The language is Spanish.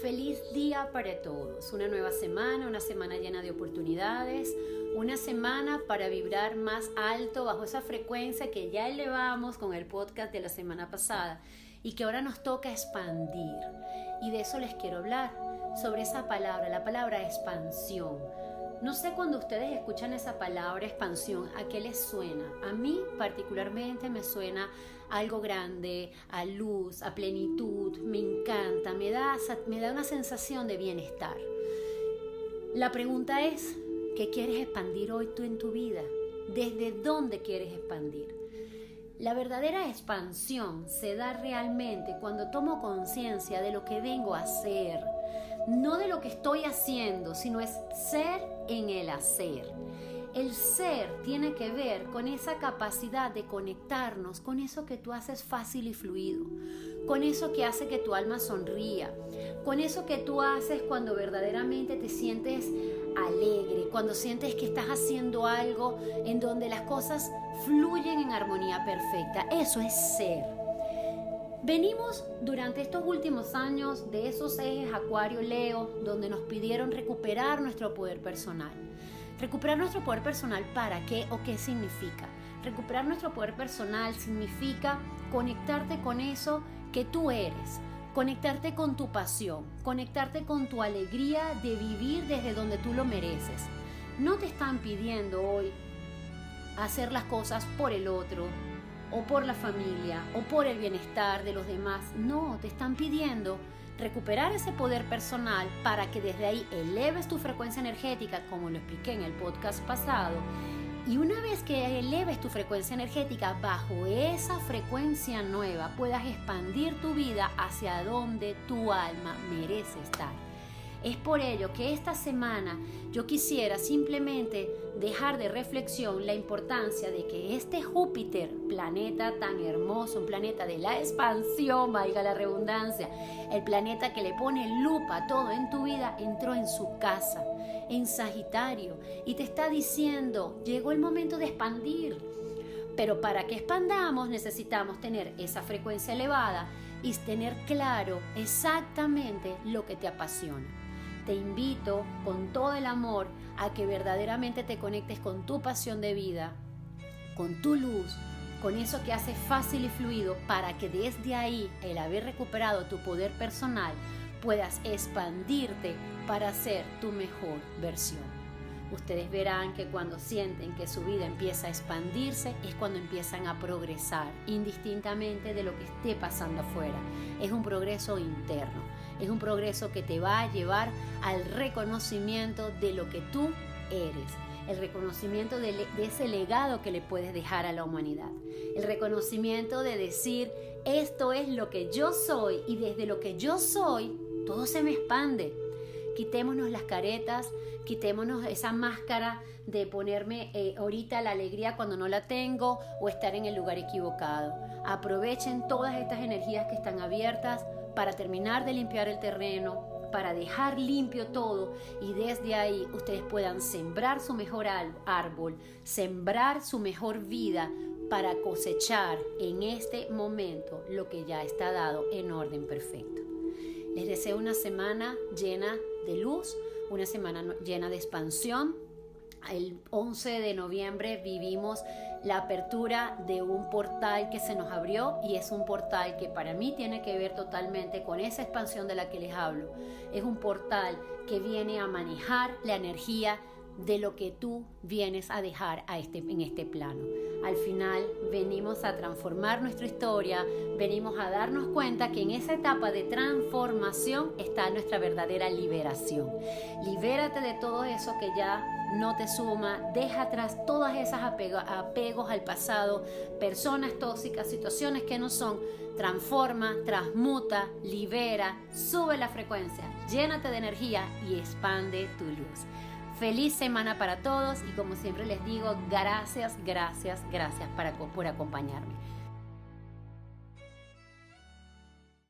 Feliz día para todos. Una nueva semana, una semana llena de oportunidades, una semana para vibrar más alto bajo esa frecuencia que ya elevamos con el podcast de la semana pasada y que ahora nos toca expandir. Y de eso les quiero hablar, sobre esa palabra, la palabra expansión. No sé cuando ustedes escuchan esa palabra expansión, ¿a qué les suena? A mí particularmente me suena algo grande, a luz, a plenitud, me encanta, me da, me da una sensación de bienestar. La pregunta es, ¿qué quieres expandir hoy tú en tu vida? ¿Desde dónde quieres expandir? La verdadera expansión se da realmente cuando tomo conciencia de lo que vengo a hacer, no de lo que estoy haciendo, sino es ser en el hacer. El ser tiene que ver con esa capacidad de conectarnos con eso que tú haces fácil y fluido, con eso que hace que tu alma sonría, con eso que tú haces cuando verdaderamente te sientes alegre, cuando sientes que estás haciendo algo en donde las cosas fluyen en armonía perfecta. Eso es ser. Venimos durante estos últimos años de esos ejes Acuario-Leo donde nos pidieron recuperar nuestro poder personal. Recuperar nuestro poder personal para qué o qué significa. Recuperar nuestro poder personal significa conectarte con eso que tú eres, conectarte con tu pasión, conectarte con tu alegría de vivir desde donde tú lo mereces. No te están pidiendo hoy hacer las cosas por el otro, o por la familia, o por el bienestar de los demás. No, te están pidiendo recuperar ese poder personal para que desde ahí eleves tu frecuencia energética, como lo expliqué en el podcast pasado. Y una vez que eleves tu frecuencia energética bajo esa frecuencia nueva, puedas expandir tu vida hacia donde tu alma merece estar. Es por ello que esta semana yo quisiera simplemente dejar de reflexión la importancia de que este Júpiter, planeta tan hermoso, un planeta de la expansión, valga la redundancia, el planeta que le pone lupa a todo en tu vida, entró en su casa, en Sagitario, y te está diciendo, llegó el momento de expandir. Pero para que expandamos necesitamos tener esa frecuencia elevada y tener claro exactamente lo que te apasiona te invito con todo el amor a que verdaderamente te conectes con tu pasión de vida, con tu luz, con eso que hace fácil y fluido para que desde ahí, el haber recuperado tu poder personal, puedas expandirte para ser tu mejor versión. Ustedes verán que cuando sienten que su vida empieza a expandirse es cuando empiezan a progresar, indistintamente de lo que esté pasando afuera. Es un progreso interno, es un progreso que te va a llevar al reconocimiento de lo que tú eres el reconocimiento de, ese legado que le puedes dejar a la humanidad, el reconocimiento de decir, esto es lo que yo soy y desde lo que yo soy, todo se me expande, quitémonos las caretas, quitémonos esa máscara de ponerme eh, ahorita la alegría cuando no la tengo o estar en el lugar equivocado. Aprovechen todas estas energías que están abiertas para terminar de limpiar el terreno, para dejar limpio todo y desde ahí ustedes puedan sembrar su mejor árbol, sembrar su mejor vida para cosechar en este momento lo que ya está dado en orden perfecto. Les deseo una semana llena de luz, una semana llena de expansión. El 11 de noviembre vivimos la apertura de un portal que se nos abrió y es un portal que para mí tiene que ver totalmente con esa expansión de la que les hablo. Es un portal que viene a manejar la energía de lo que tú vienes a dejar a este, en este plano. Al final venimos a transformar nuestra historia, venimos a darnos cuenta que en esa etapa de transformación está nuestra verdadera liberación. Libérate de todo eso que ya no te suma, deja atrás todas esas apegos al pasado, personas tóxicas, situaciones que no son, transforma, transmuta, libera, sube la frecuencia, llénate de energía y expande tu luz. Feliz semana para todos y como siempre les digo, gracias, gracias, gracias por acompañarme.